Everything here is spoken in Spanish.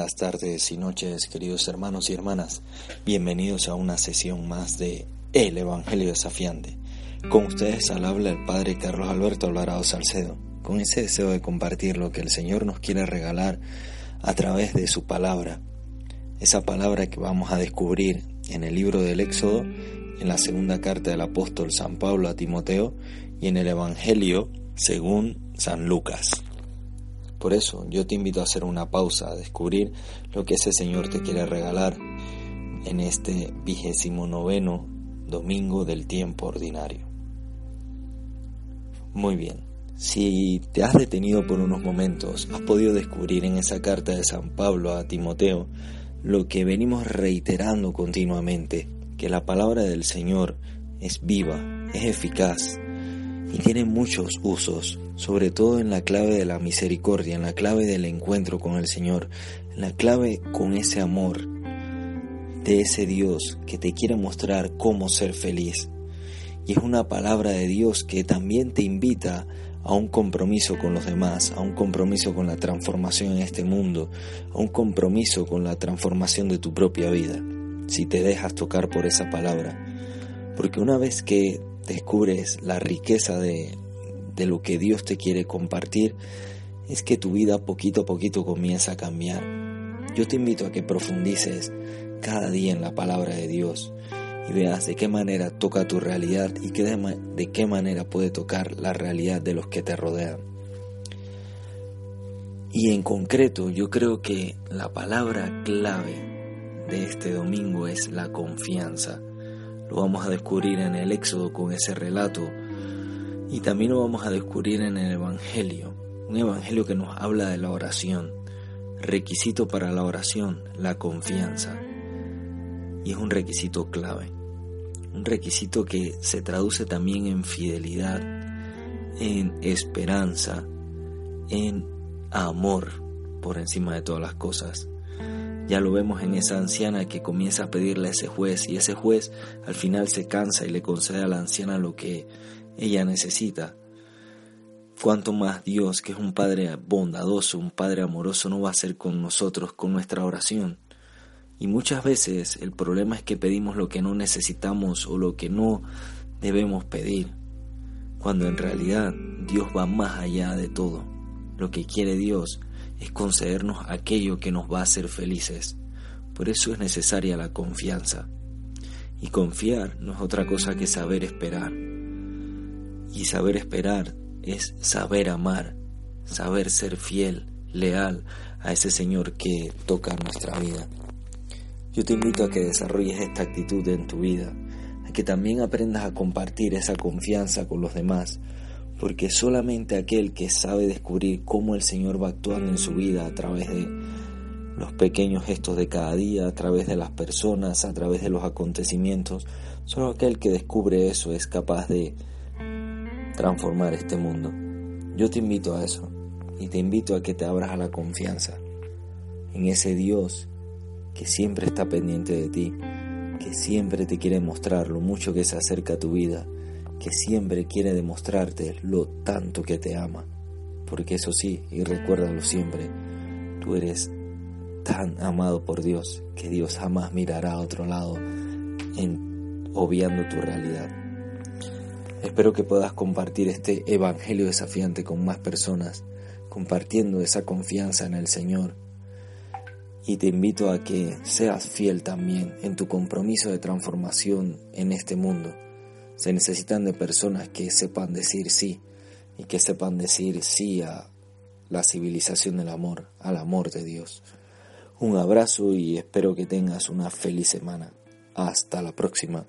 Días, tardes y noches, queridos hermanos y hermanas. Bienvenidos a una sesión más de El Evangelio Desafiante. Con ustedes al habla el Padre Carlos Alberto Alvarado Salcedo, con ese deseo de compartir lo que el Señor nos quiere regalar a través de su palabra. Esa palabra que vamos a descubrir en el libro del Éxodo, en la segunda carta del apóstol San Pablo a Timoteo y en el Evangelio según San Lucas. Por eso yo te invito a hacer una pausa, a descubrir lo que ese Señor te quiere regalar en este vigésimo noveno domingo del tiempo ordinario. Muy bien, si te has detenido por unos momentos, has podido descubrir en esa carta de San Pablo a Timoteo lo que venimos reiterando continuamente, que la palabra del Señor es viva, es eficaz y tiene muchos usos, sobre todo en la clave de la misericordia, en la clave del encuentro con el Señor, en la clave con ese amor de ese Dios que te quiere mostrar cómo ser feliz. Y es una palabra de Dios que también te invita a un compromiso con los demás, a un compromiso con la transformación en este mundo, a un compromiso con la transformación de tu propia vida, si te dejas tocar por esa palabra. Porque una vez que descubres la riqueza de, de lo que Dios te quiere compartir, es que tu vida poquito a poquito comienza a cambiar. Yo te invito a que profundices cada día en la palabra de Dios y veas de qué manera toca tu realidad y de qué manera puede tocar la realidad de los que te rodean. Y en concreto yo creo que la palabra clave de este domingo es la confianza. Lo vamos a descubrir en el Éxodo con ese relato y también lo vamos a descubrir en el Evangelio. Un Evangelio que nos habla de la oración. Requisito para la oración, la confianza. Y es un requisito clave. Un requisito que se traduce también en fidelidad, en esperanza, en amor por encima de todas las cosas. Ya lo vemos en esa anciana que comienza a pedirle a ese juez y ese juez al final se cansa y le concede a la anciana lo que ella necesita. Cuanto más Dios, que es un Padre bondadoso, un Padre amoroso, no va a hacer con nosotros, con nuestra oración. Y muchas veces el problema es que pedimos lo que no necesitamos o lo que no debemos pedir, cuando en realidad Dios va más allá de todo. Lo que quiere Dios es concedernos aquello que nos va a hacer felices. Por eso es necesaria la confianza. Y confiar no es otra cosa que saber esperar. Y saber esperar es saber amar, saber ser fiel, leal a ese Señor que toca nuestra vida. Yo te invito a que desarrolles esta actitud en tu vida, a que también aprendas a compartir esa confianza con los demás, porque solamente aquel que sabe descubrir cómo el Señor va actuando en su vida a través de los pequeños gestos de cada día, a través de las personas, a través de los acontecimientos, solo aquel que descubre eso es capaz de transformar este mundo. Yo te invito a eso y te invito a que te abras a la confianza en ese Dios que siempre está pendiente de ti, que siempre te quiere mostrar lo mucho que se acerca a tu vida, que siempre quiere demostrarte lo tanto que te ama. Porque eso sí, y recuérdalo siempre, tú eres tan amado por Dios que Dios jamás mirará a otro lado en obviando tu realidad. Espero que puedas compartir este evangelio desafiante con más personas, compartiendo esa confianza en el Señor y te invito a que seas fiel también en tu compromiso de transformación en este mundo. Se necesitan de personas que sepan decir sí y que sepan decir sí a la civilización del amor, al amor de Dios. Un abrazo y espero que tengas una feliz semana. Hasta la próxima.